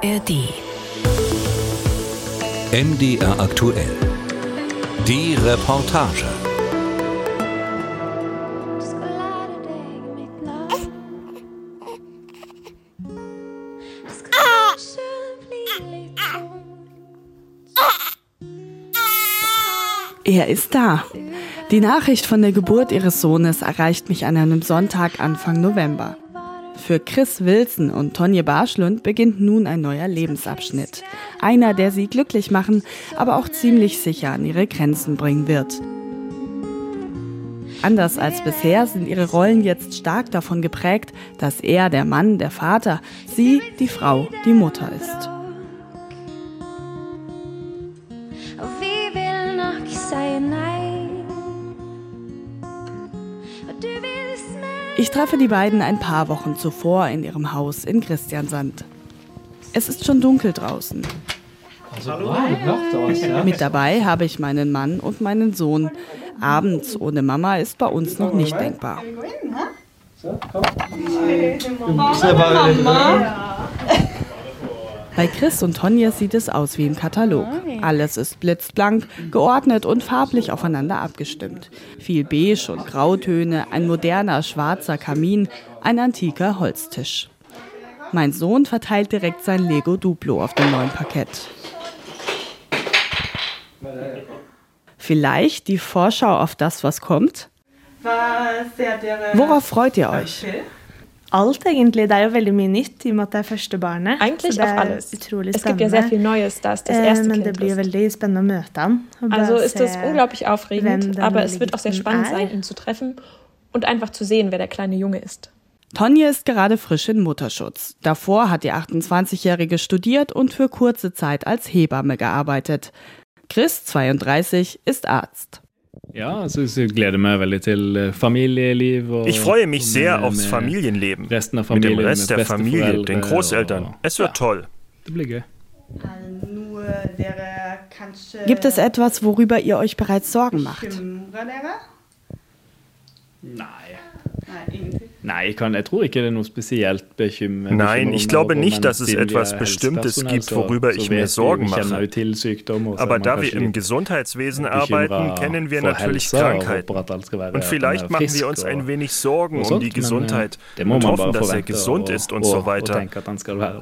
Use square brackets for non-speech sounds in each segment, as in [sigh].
ARD. MDR aktuell. Die Reportage. Er ist da. Die Nachricht von der Geburt ihres Sohnes erreicht mich an einem Sonntag Anfang November. Für Chris Wilson und Tonje Barschlund beginnt nun ein neuer Lebensabschnitt. Einer, der sie glücklich machen, aber auch ziemlich sicher an ihre Grenzen bringen wird. Anders als bisher sind ihre Rollen jetzt stark davon geprägt, dass er der Mann, der Vater, sie die Frau, die Mutter ist. Treffe die beiden ein paar Wochen zuvor in ihrem Haus in Christiansand. Es ist schon dunkel draußen. Mit dabei habe ich meinen Mann und meinen Sohn. Abends ohne Mama ist bei uns noch nicht denkbar. Bei Chris und Tonja sieht es aus wie im Katalog. Alles ist blitzblank, geordnet und farblich aufeinander abgestimmt. Viel Beige und Grautöne, ein moderner schwarzer Kamin, ein antiker Holztisch. Mein Sohn verteilt direkt sein Lego Duplo auf dem neuen Parkett. Vielleicht die Vorschau auf das, was kommt? Worauf freut ihr euch? Alt, egentlig. Det er jo veldig mye nytt i og med at det er første barnet. Eigentlich Så det auf er alles. utrolig Es gibt ja sehr viel Neues, da es das Eh, erste Men det blir ist. veldig spennende å møte bare Also ist es se unglaublich aufregend, aber es wird auch sehr spannend er. sein, ihn zu treffen und einfach zu sehen, wer der kleine Junge ist. Tonje ist gerade frisch in Mutterschutz. Davor hat die 28-Jährige studiert und für kurze Zeit als Hebamme gearbeitet. Chris, 32, ist Arzt. Ja, altså jeg gleder meg veldig til eh, familieliv. Og, Ich freue mich sehr aufs Familienleben. Resten av Mit dem familien, Rest der Familie, den Großeltern. Es wird ja, toll. Det blir gøy. Gibt es etwas, worüber ihr euch bereits Sorgen macht? Nei. Nei, jeg, kan, jeg tror ikke det er noe spesielt bekymring. Nein, ich glaube nicht, dass es etwas Bestimmtes gibt, worüber ich mir Sorgen mache. Aber da wir im Gesundheitswesen arbeiten, kennen wir natürlich Krankheiten. Und vielleicht machen wir uns ein wenig Sorgen um die Gesundheit und hoffen, dass er gesund ist und so weiter.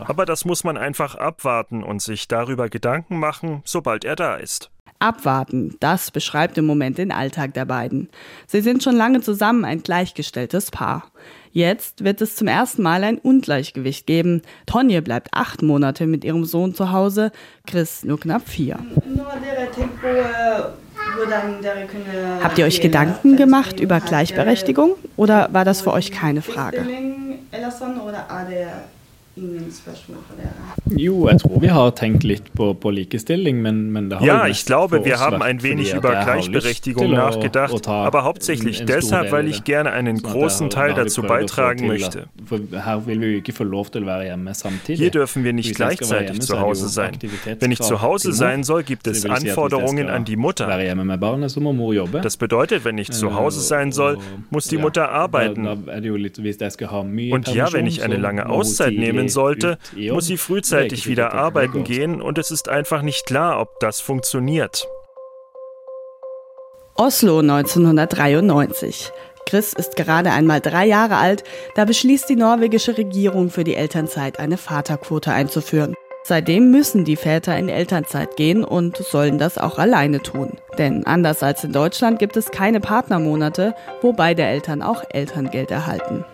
Aber das muss man einfach abwarten und sich darüber Gedanken machen, sobald er da ist. Abwarten, das beschreibt im Moment den Alltag der beiden. Sie sind schon lange zusammen ein gleichgestelltes Paar. Jetzt wird es zum ersten Mal ein Ungleichgewicht geben. Tonje bleibt acht Monate mit ihrem Sohn zu Hause, Chris nur knapp vier. Habt ihr euch Gedanken gemacht über Gleichberechtigung oder war das für euch keine Frage? Jo, jeg tror vi har tenkt litt på, på likestilling, men, men det har jo Ja, ich glaube, wir haben ein wenig über Gleichberechtigung nachgedacht, aber hauptsächlich deshalb, weil ich gerne einen großen Teil dazu beitragen möchte. Hier dürfen wir nicht gleichzeitig zu Hause sein. Wenn ich zu Hause sein soll, gibt es Anforderungen an die Mutter. Das bedeutet, wenn ich zu Hause sein soll, muss die Mutter arbeiten. Und ja, wenn ich eine lange Auszeit tidlig nehmen sollte, muss sie frühzeitig wieder arbeiten gehen und es ist einfach nicht klar, ob das funktioniert. Oslo 1993. Chris ist gerade einmal drei Jahre alt, da beschließt die norwegische Regierung für die Elternzeit eine Vaterquote einzuführen. Seitdem müssen die Väter in Elternzeit gehen und sollen das auch alleine tun. Denn anders als in Deutschland gibt es keine Partnermonate, wo beide Eltern auch Elterngeld erhalten.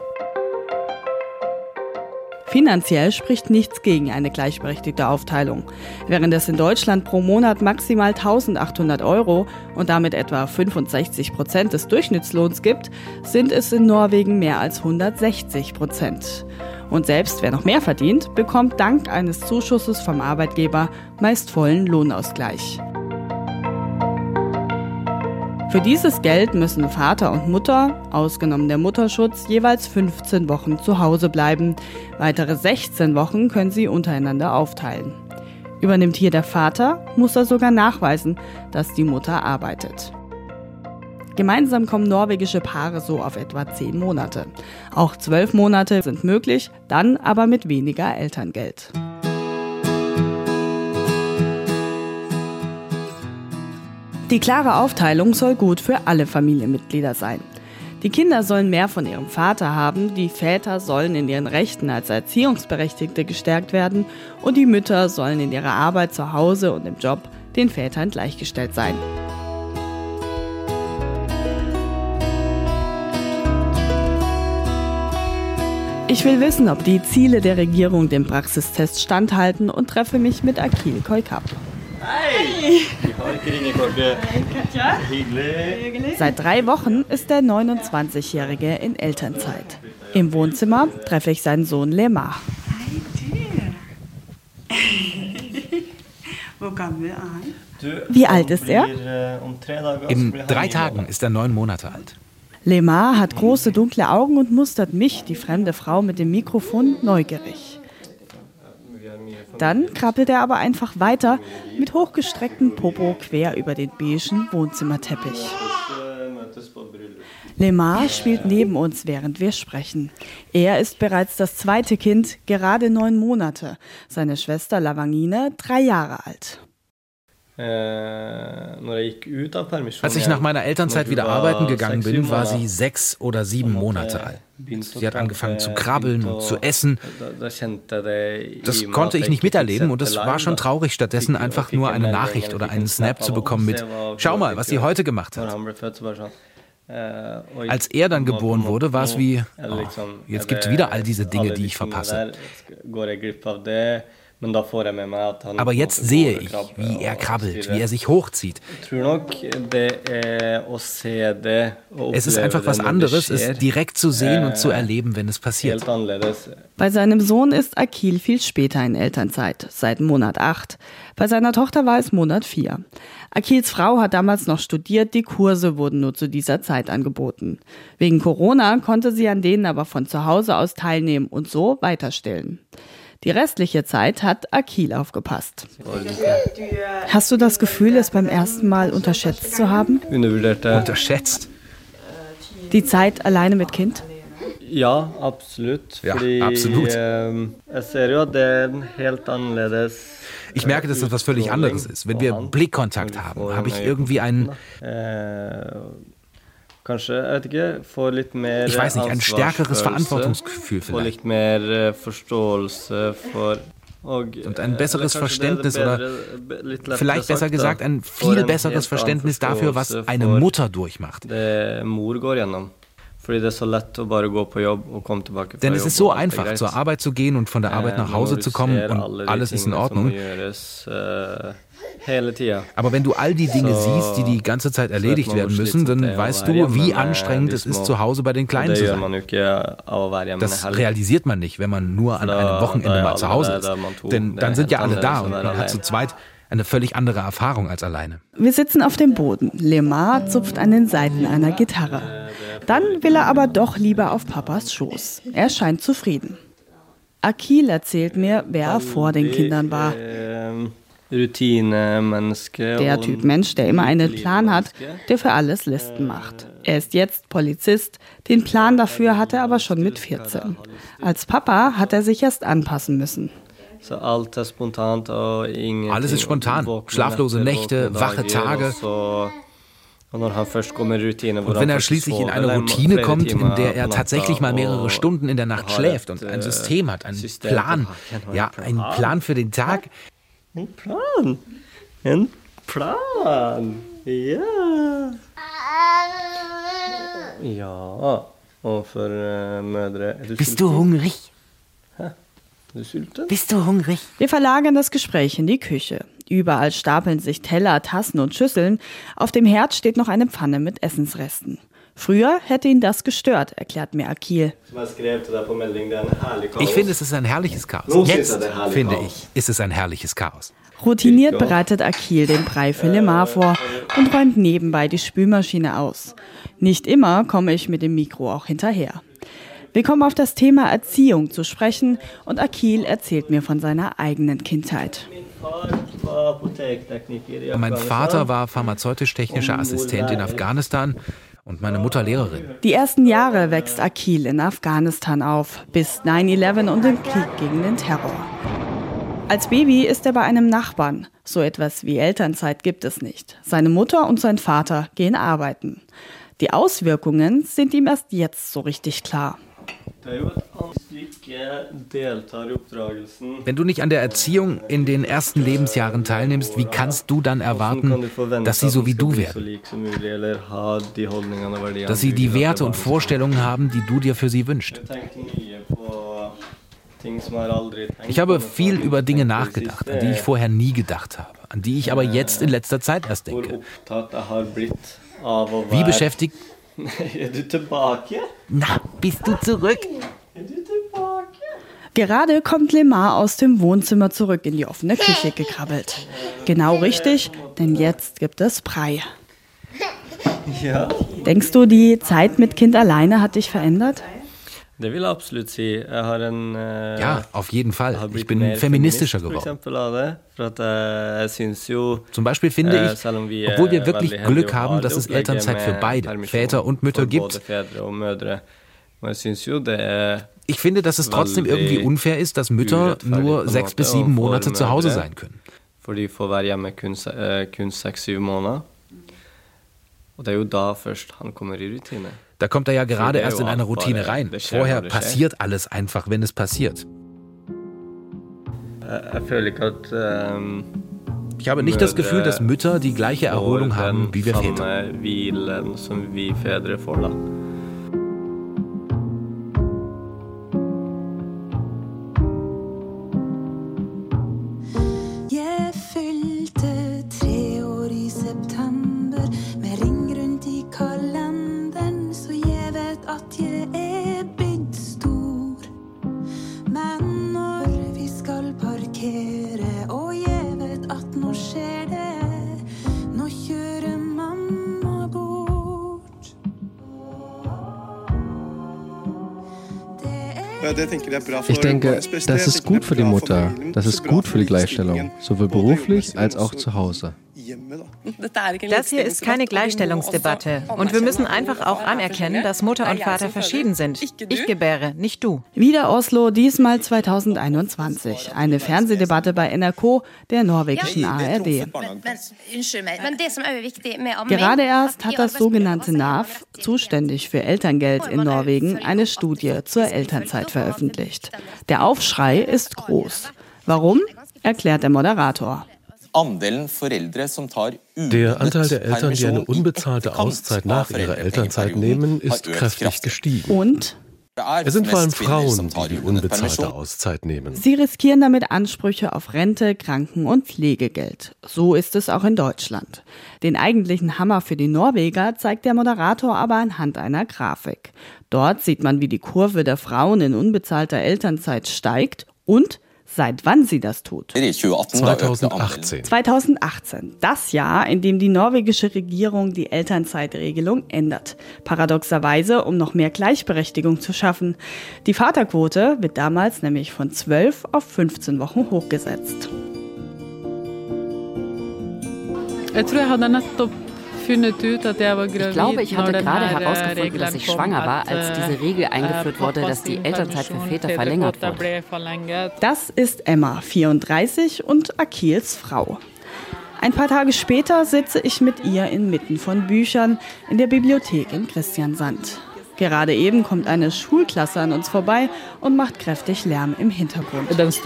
Finanziell spricht nichts gegen eine gleichberechtigte Aufteilung. Während es in Deutschland pro Monat maximal 1800 Euro und damit etwa 65 Prozent des Durchschnittslohns gibt, sind es in Norwegen mehr als 160 Prozent. Und selbst wer noch mehr verdient, bekommt dank eines Zuschusses vom Arbeitgeber meist vollen Lohnausgleich. Für dieses Geld müssen Vater und Mutter, ausgenommen der Mutterschutz, jeweils 15 Wochen zu Hause bleiben. Weitere 16 Wochen können sie untereinander aufteilen. Übernimmt hier der Vater, muss er sogar nachweisen, dass die Mutter arbeitet. Gemeinsam kommen norwegische Paare so auf etwa 10 Monate. Auch 12 Monate sind möglich, dann aber mit weniger Elterngeld. Die klare Aufteilung soll gut für alle Familienmitglieder sein. Die Kinder sollen mehr von ihrem Vater haben, die Väter sollen in ihren Rechten als Erziehungsberechtigte gestärkt werden und die Mütter sollen in ihrer Arbeit zu Hause und im Job den Vätern gleichgestellt sein. Ich will wissen, ob die Ziele der Regierung dem Praxistest standhalten und treffe mich mit Akil Koikap. Hi! Seit drei Wochen ist der 29-Jährige in Elternzeit. Im Wohnzimmer treffe ich seinen Sohn Lemar. Wie alt ist er? In drei Tagen ist er neun Monate alt. Lemar hat große dunkle Augen und mustert mich, die fremde Frau mit dem Mikrofon, neugierig. Dann krabbelt er aber einfach weiter mit hochgestrecktem Popo quer über den beigen Wohnzimmerteppich. Lemar spielt neben uns, während wir sprechen. Er ist bereits das zweite Kind, gerade neun Monate. Seine Schwester Lavangine drei Jahre alt. Äh, Als ich nach meiner Elternzeit wieder arbeiten gegangen bin, war sie sechs oder sieben Monate alt. Sie hat angefangen zu krabbeln und zu essen. Das konnte ich nicht miterleben und es war schon traurig, stattdessen einfach nur eine Nachricht oder einen Snap zu bekommen mit Schau mal, was sie heute gemacht hat. Äh, Als er dann geboren wurde, war es wie, oh, jetzt gibt es wieder all diese Dinge, die ich verpasse. Aber jetzt sehe ich, wie er krabbelt, wie er sich hochzieht. Es ist einfach was anderes, es direkt zu sehen und zu erleben, wenn es passiert. Bei seinem Sohn ist Akil viel später in Elternzeit, seit Monat 8. Bei seiner Tochter war es Monat 4. Akils Frau hat damals noch studiert, die Kurse wurden nur zu dieser Zeit angeboten. Wegen Corona konnte sie an denen aber von zu Hause aus teilnehmen und so weiterstillen. Die restliche Zeit hat Akil aufgepasst. Hast du das Gefühl, es beim ersten Mal unterschätzt zu haben? Unterschätzt? Die Zeit alleine mit Kind? Ja, absolut. Ja, absolut. Ich merke, dass das was völlig anderes ist. Wenn wir Blickkontakt haben, habe ich irgendwie einen Kanskje, jeg vet ikke, får litt mer Ich weiß nicht, ein stärkeres Verantwortungsgefühl vielleicht. Får mer eh, forståelse for und ein besseres Verständnis oder vielleicht besser gesagt ein viel besseres Verständnis dafür, was eine Mutter durchmacht. Denn es ist so einfach, zur Arbeit zu gehen und von der Arbeit nach Hause zu kommen und alles ist in Ordnung. Aber wenn du all die Dinge siehst, die die ganze Zeit erledigt werden müssen, dann weißt du, wie anstrengend es ist, zu Hause bei den Kleinen zu sein. Das realisiert man nicht, wenn man nur an einem Wochenende mal zu Hause ist. Denn dann sind ja alle da und man hat zu zweit eine völlig andere Erfahrung als alleine. Wir sitzen auf dem Boden. Lemar zupft an den Seiten einer Gitarre. Dann will er aber doch lieber auf Papas Schoß. Er scheint zufrieden. Akil erzählt mir, wer er vor den Kindern war. Der Typ Mensch, der immer einen Plan hat, der für alles Listen macht. Er ist jetzt Polizist, den Plan dafür hat er aber schon mit 14. Als Papa hat er sich erst anpassen müssen. Alles ist spontan. Schlaflose Nächte, wache Tage. Und wenn er schließlich in eine Routine kommt, in der er tatsächlich mal mehrere Stunden in der Nacht schläft und ein System hat, einen Plan, ja, einen Plan für den Tag, ein Plan. Ein Plan. Ja. Ja. Und für äh, Mödre. Bist du hungrig? Bist du hungrig? Wir verlagern das Gespräch in die Küche. Überall stapeln sich Teller, Tassen und Schüsseln. Auf dem Herd steht noch eine Pfanne mit Essensresten. Früher hätte ihn das gestört, erklärt mir Akil. Ich finde, es ist ein herrliches Chaos. Jetzt, finde ich, ist es ein herrliches Chaos. Routiniert bereitet Akil den Brei für Lemar vor und räumt nebenbei die Spülmaschine aus. Nicht immer komme ich mit dem Mikro auch hinterher. Wir kommen auf das Thema Erziehung zu sprechen und Akil erzählt mir von seiner eigenen Kindheit. Mein Vater war pharmazeutisch-technischer Assistent in Afghanistan und meine Mutter Lehrerin. Die ersten Jahre wächst Akil in Afghanistan auf, bis 9-11 und dem Krieg gegen den Terror. Als Baby ist er bei einem Nachbarn. So etwas wie Elternzeit gibt es nicht. Seine Mutter und sein Vater gehen arbeiten. Die Auswirkungen sind ihm erst jetzt so richtig klar. Wenn du nicht an der Erziehung in den ersten Lebensjahren teilnimmst, wie kannst du dann erwarten, dass sie so wie du werden? Dass sie die Werte und Vorstellungen haben, die du dir für sie wünschst? Ich habe viel über Dinge nachgedacht, an die ich vorher nie gedacht habe, an die ich aber jetzt in letzter Zeit erst denke. Wie beschäftigt [laughs] Na, bist du zurück? Gerade kommt Lemar aus dem Wohnzimmer zurück in die offene Küche gekrabbelt. Genau richtig, denn jetzt gibt es Brei. Ja. Denkst du, die Zeit mit Kind alleine hat dich verändert? Ja, auf jeden Fall. Ich bin feministischer geworden. Zum Beispiel finde ich, obwohl wir wirklich Glück haben, dass es Elternzeit für beide, Väter und Mütter gibt, ich finde, dass es trotzdem irgendwie unfair ist, dass Mütter nur sechs bis sieben Monate zu Hause sein können. Fordi får være hjemme kun, kun seks-syv måneder. Og det er jo da først han kommer i rutine. Da kommt er ja gerade erst in eine Routine rein. Vorher passiert alles einfach, wenn es passiert. Ich habe nicht das Gefühl, dass Mütter die gleiche Erholung haben wie wir Väter. Ich denke, das ist gut für die Mutter, das ist gut für die Gleichstellung, sowohl beruflich als auch zu Hause. Das hier ist keine Gleichstellungsdebatte. Und wir müssen einfach auch anerkennen, dass Mutter und Vater verschieden sind. Ich gebäre, nicht du. Wieder Oslo, diesmal 2021. Eine Fernsehdebatte bei NRK, der norwegischen ARD. Gerade erst hat das sogenannte NAV, zuständig für Elterngeld in Norwegen, eine Studie zur Elternzeit veröffentlicht. Der Aufschrei ist groß. Warum? Erklärt der Moderator. Der Anteil der Eltern, die eine unbezahlte Auszeit nach ihrer Elternzeit nehmen, ist kräftig gestiegen. Und? Es sind vor allem Frauen, die die unbezahlte Auszeit nehmen. Sie riskieren damit Ansprüche auf Rente, Kranken- und Pflegegeld. So ist es auch in Deutschland. Den eigentlichen Hammer für die Norweger zeigt der Moderator aber anhand einer Grafik. Dort sieht man, wie die Kurve der Frauen in unbezahlter Elternzeit steigt und seit wann sie das tut. 2018. 2018, das Jahr, in dem die norwegische Regierung die Elternzeitregelung ändert. Paradoxerweise, um noch mehr Gleichberechtigung zu schaffen. Die Vaterquote wird damals nämlich von 12 auf 15 Wochen hochgesetzt. Ich tror jeg hadde nettopp ich glaube, ich hatte gerade herausgefunden, dass ich schwanger war, als äh, diese Regel eingeführt wurde, dass die Elternzeit für Väter verlängert wurde. Das ist Emma, 34 und Akils Frau. Ein paar Tage später sitze ich mit ihr inmitten von Büchern in der Bibliothek in Christiansand. Gerade eben kommt eine Schulklasse an uns vorbei und macht kräftig Lärm im Hintergrund. Das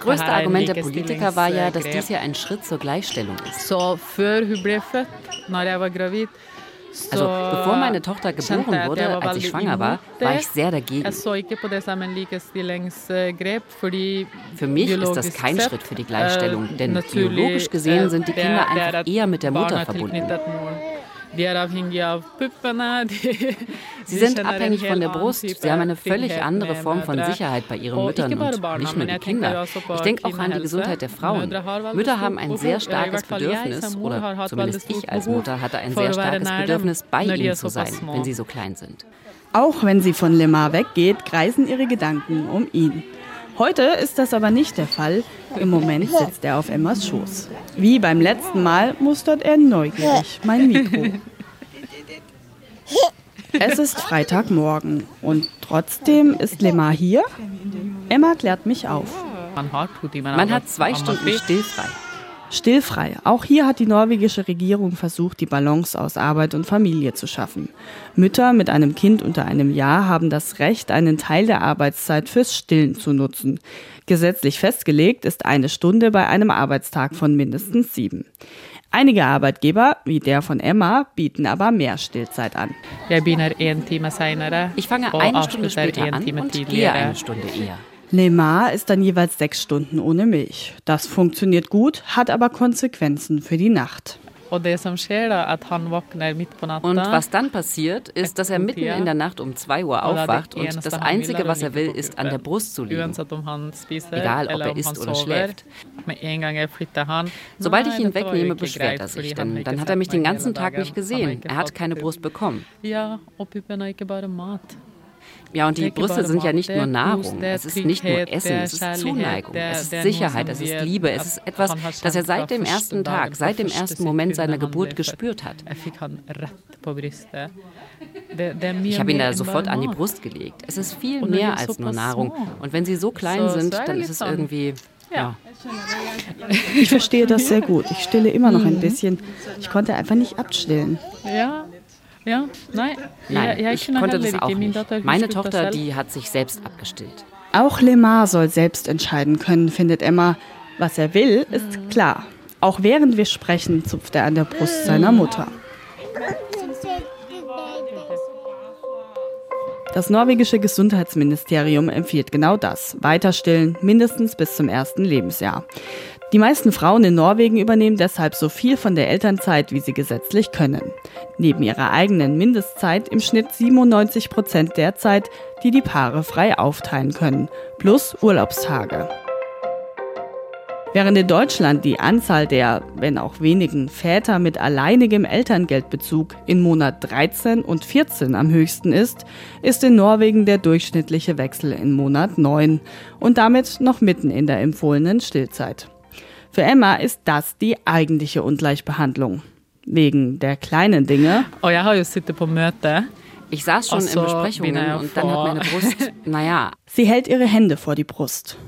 größte Argument der Politiker war ja, dass dies ja ein Schritt zur Gleichstellung ist. Also bevor meine Tochter geboren wurde, als ich schwanger war, war ich sehr dagegen. Für mich ist das kein Schritt für die Gleichstellung, denn biologisch gesehen sind die Kinder einfach eher mit der Mutter verbunden. Sie sind abhängig von der Brust. Sie haben eine völlig andere Form von Sicherheit bei ihren Müttern und nicht nur die Kinder. Ich denke auch an die Gesundheit der Frauen. Mütter haben ein sehr starkes Bedürfnis, oder zumindest ich als Mutter hatte ein sehr starkes Bedürfnis, bei ihnen zu sein, wenn sie so klein sind. Auch wenn sie von Lemar weggeht, kreisen ihre Gedanken um ihn. Heute ist das aber nicht der Fall. Im Moment sitzt er auf Emmas Schoß. Wie beim letzten Mal mustert er neugierig mein Mikro. Es ist Freitagmorgen und trotzdem ist Lemar hier? Emma klärt mich auf. Man hat zwei Stunden stillfrei. Stillfrei. Auch hier hat die norwegische Regierung versucht, die Balance aus Arbeit und Familie zu schaffen. Mütter mit einem Kind unter einem Jahr haben das Recht, einen Teil der Arbeitszeit fürs Stillen zu nutzen. Gesetzlich festgelegt ist eine Stunde bei einem Arbeitstag von mindestens sieben. Einige Arbeitgeber, wie der von Emma, bieten aber mehr Stillzeit an. Ich fange eine Stunde später an und gehe eine Stunde eher. Lemar ist dann jeweils sechs Stunden ohne Milch. Das funktioniert gut, hat aber Konsequenzen für die Nacht. Und was dann passiert, ist, dass er mitten in der Nacht um 2 Uhr aufwacht und das Einzige, was er will, ist an der Brust zu liegen. Egal, ob er isst oder schläft. Sobald ich ihn wegnehme, beschwert er sich, denn dann hat er mich den ganzen Tag nicht gesehen. Er hat keine Brust bekommen. Ja, und die Brüste sind ja nicht nur Nahrung, es ist nicht nur Essen, es ist Zuneigung, es ist Sicherheit, es ist Liebe, es ist etwas, das er seit dem ersten Tag, seit dem ersten Moment seiner Geburt gespürt hat. Ich habe ihn da sofort an die Brust gelegt. Es ist viel mehr als nur Nahrung. Und wenn sie so klein sind, dann ist es irgendwie ja. Ich verstehe das sehr gut. Ich stille immer noch ein bisschen. Ich konnte einfach nicht abstillen. Ja, ja, nein. Nein, ich konnte das auch nicht. Meine Tochter, die hat sich selbst abgestillt. Auch Lemar soll selbst entscheiden können, findet Emma. Was er will, ist klar. Auch während wir sprechen, zupft er an der Brust seiner Mutter. Das norwegische Gesundheitsministerium empfiehlt genau das. Weiter stillen, mindestens bis zum ersten Lebensjahr. Die meisten Frauen in Norwegen übernehmen deshalb so viel von der Elternzeit, wie sie gesetzlich können. Neben ihrer eigenen Mindestzeit im Schnitt 97 Prozent der Zeit, die die Paare frei aufteilen können, plus Urlaubstage. Während in Deutschland die Anzahl der, wenn auch wenigen, Väter mit alleinigem Elterngeldbezug in Monat 13 und 14 am höchsten ist, ist in Norwegen der durchschnittliche Wechsel in Monat 9 und damit noch mitten in der empfohlenen Stillzeit. Für Emma ist das die eigentliche Ungleichbehandlung. Wegen der kleinen Dinge. Oh, sittet på møte. Ich saß schon in Besprechungen und dann hat meine Brust, [laughs] naja. Sie hält ihre Hände vor die Brust.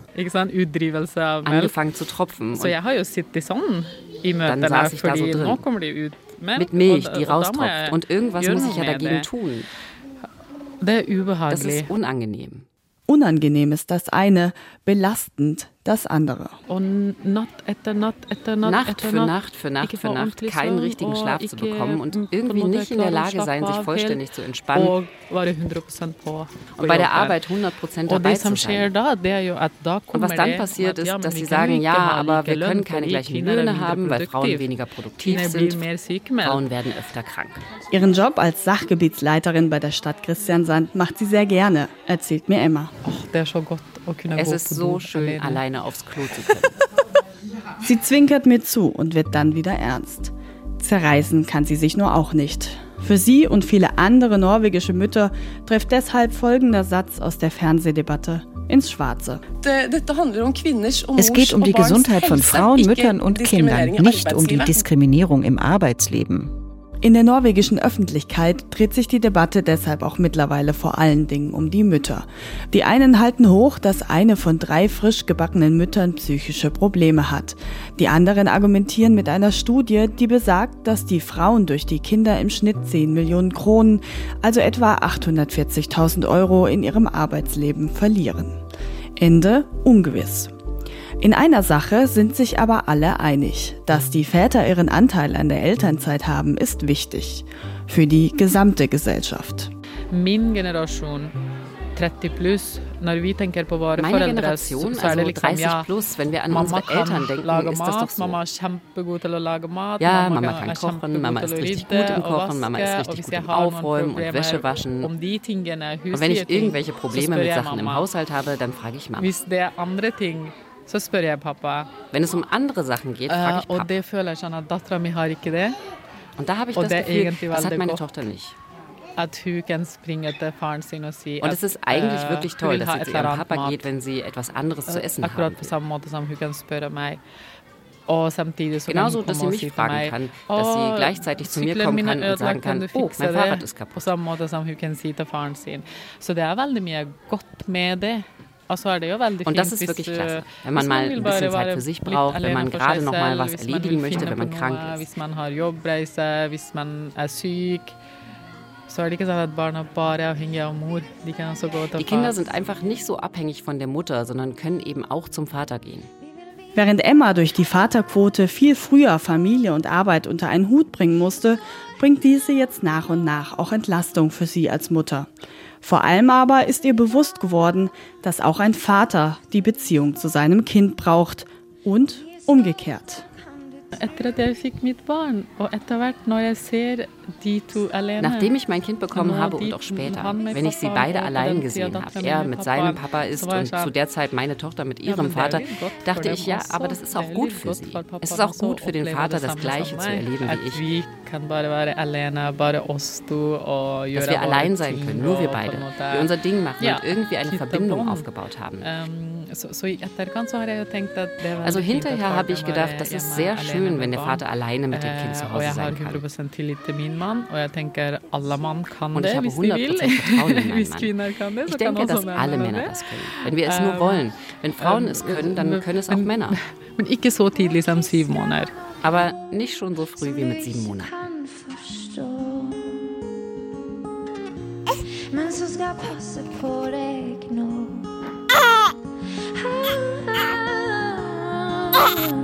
Angefangen zu tropfen. dann saß ich da so drin. Mit Milch, die raustropft. Und irgendwas muss ich ja dagegen tun. Das ist unangenehm. Unangenehm ist das eine, belastend das andere. Und Nacht für Nacht für Nacht für Nacht keinen richtigen Schlaf zu bekommen und irgendwie nicht in der Lage sein, sich vollständig zu entspannen. Und bei der Arbeit 100% dabei zu sein. Und was dann passiert ist, dass sie sagen, ja, aber wir können keine gleichen Löhne haben, weil Frauen weniger produktiv sind. Frauen werden öfter krank. Ihren Job als Sachgebietsleiterin bei der Stadt Christiansand macht sie sehr gerne, erzählt mir Emma. Ach, der schon Gott. Es ist so schön, alleine aufs Klo zu können. [laughs] sie zwinkert mir zu und wird dann wieder ernst. Zerreißen kann sie sich nur auch nicht. Für sie und viele andere norwegische Mütter trifft deshalb folgender Satz aus der Fernsehdebatte ins Schwarze. Es geht um die Gesundheit von Frauen, Müttern und Kindern, nicht um die Diskriminierung im Arbeitsleben. In der norwegischen Öffentlichkeit dreht sich die Debatte deshalb auch mittlerweile vor allen Dingen um die Mütter. Die einen halten hoch, dass eine von drei frisch gebackenen Müttern psychische Probleme hat. Die anderen argumentieren mit einer Studie, die besagt, dass die Frauen durch die Kinder im Schnitt 10 Millionen Kronen, also etwa 840.000 Euro in ihrem Arbeitsleben verlieren. Ende ungewiss. In einer Sache sind sich aber alle einig. Dass die Väter ihren Anteil an der Elternzeit haben, ist wichtig. Für die gesamte Gesellschaft. Min Generation 30 plus, Meine Generation, also 30 plus, wenn wir an unsere Eltern denken, ist das doch so. Ja, Mama kann kochen, Mama ist richtig gut im Kochen, Mama ist richtig gut im Aufräumen und Wäsche waschen. Und wenn ich irgendwelche Probleme mit Sachen im Haushalt habe, dann frage ich Mama. Så spør jeg pappa. Wenn es um andere Sachen geht, frage ich Papa. Og det føler jeg at dattera mi har ikke det. Und da habe ich das Gefühl, das hat meine Tochter nicht. At hun kan springe til faren sin og si Und es ist eigentlich uh, wirklich toll, dass sie zu ihrem Papa geht, wenn sie etwas anderes zu essen haben Akkurat på samme måte som hun kan spørre meg. Genauso, dass sie mich fragen kann, dass sie gleichzeitig zu mir kommen kann und sagen kann, oh, mein Fahrrad ist kaputt. Så det er veldig mye godt med det. Und das ist wirklich klasse, wenn man mal ein bisschen Zeit für sich braucht, wenn man gerade noch mal was erledigen möchte, wenn man krank ist. Die Kinder sind einfach nicht so abhängig von der Mutter, sondern können eben auch zum Vater gehen. Während Emma durch die Vaterquote viel früher Familie und Arbeit unter einen Hut bringen musste, bringt diese jetzt nach und nach auch Entlastung für sie als Mutter. Vor allem aber ist ihr bewusst geworden, dass auch ein Vater die Beziehung zu seinem Kind braucht und umgekehrt. Nachdem ich mein Kind bekommen habe und auch später, wenn ich sie beide allein gesehen habe, er mit seinem Papa ist und zu der Zeit meine Tochter mit ihrem Vater, dachte ich, ja, aber das ist auch gut für sie. Es ist auch gut für den Vater, das Gleiche zu erleben wie ich. Dass wir allein sein können, nur wir beide. Wir unser Ding machen und irgendwie eine Verbindung aufgebaut haben. Also hinterher habe ich gedacht, das ist sehr schön, wenn der Vater alleine mit dem Kind zu Hause sein kann. Und ich habe 100% Vertrauen in [laughs] meinen Mann. Ich denke, dass alle Männer das können. Wenn wir es nur wollen. Wenn Frauen es können, dann können es auch Männer. [laughs] Aber nicht schon so früh wie mit sieben Monaten. Men så ska passet på deg nå Ah! [laughs]